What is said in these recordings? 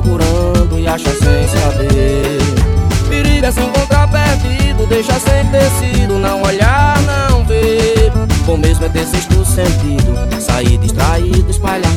procurando e acha sem saber. Perigo é se encontrar perdido, deixa sem tecido, não olhar, não ver. Bom mesmo é ter sexto sentido, sair distraído, espalhar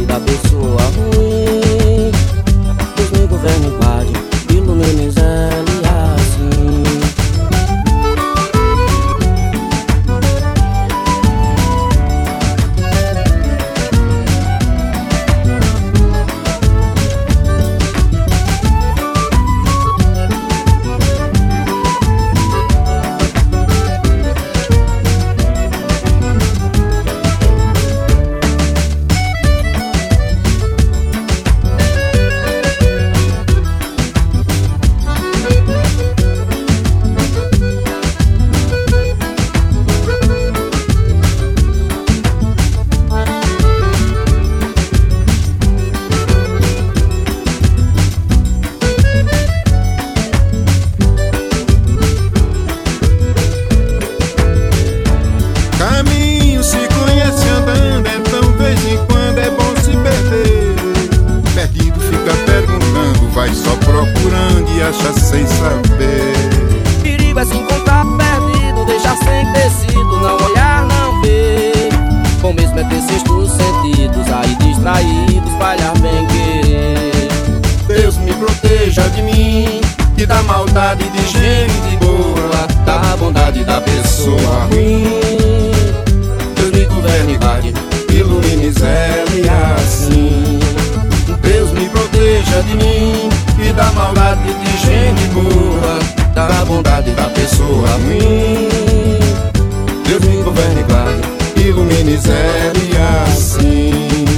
bondade da pessoa ruim. bondade de gente boa Da tá bondade da pessoa ruim. Deus me governe, e ilumine, zele assim. Deus me proteja de mim E da maldade de gente boa Da bondade da pessoa ruim. Deus me governe, e ilumine, zele assim.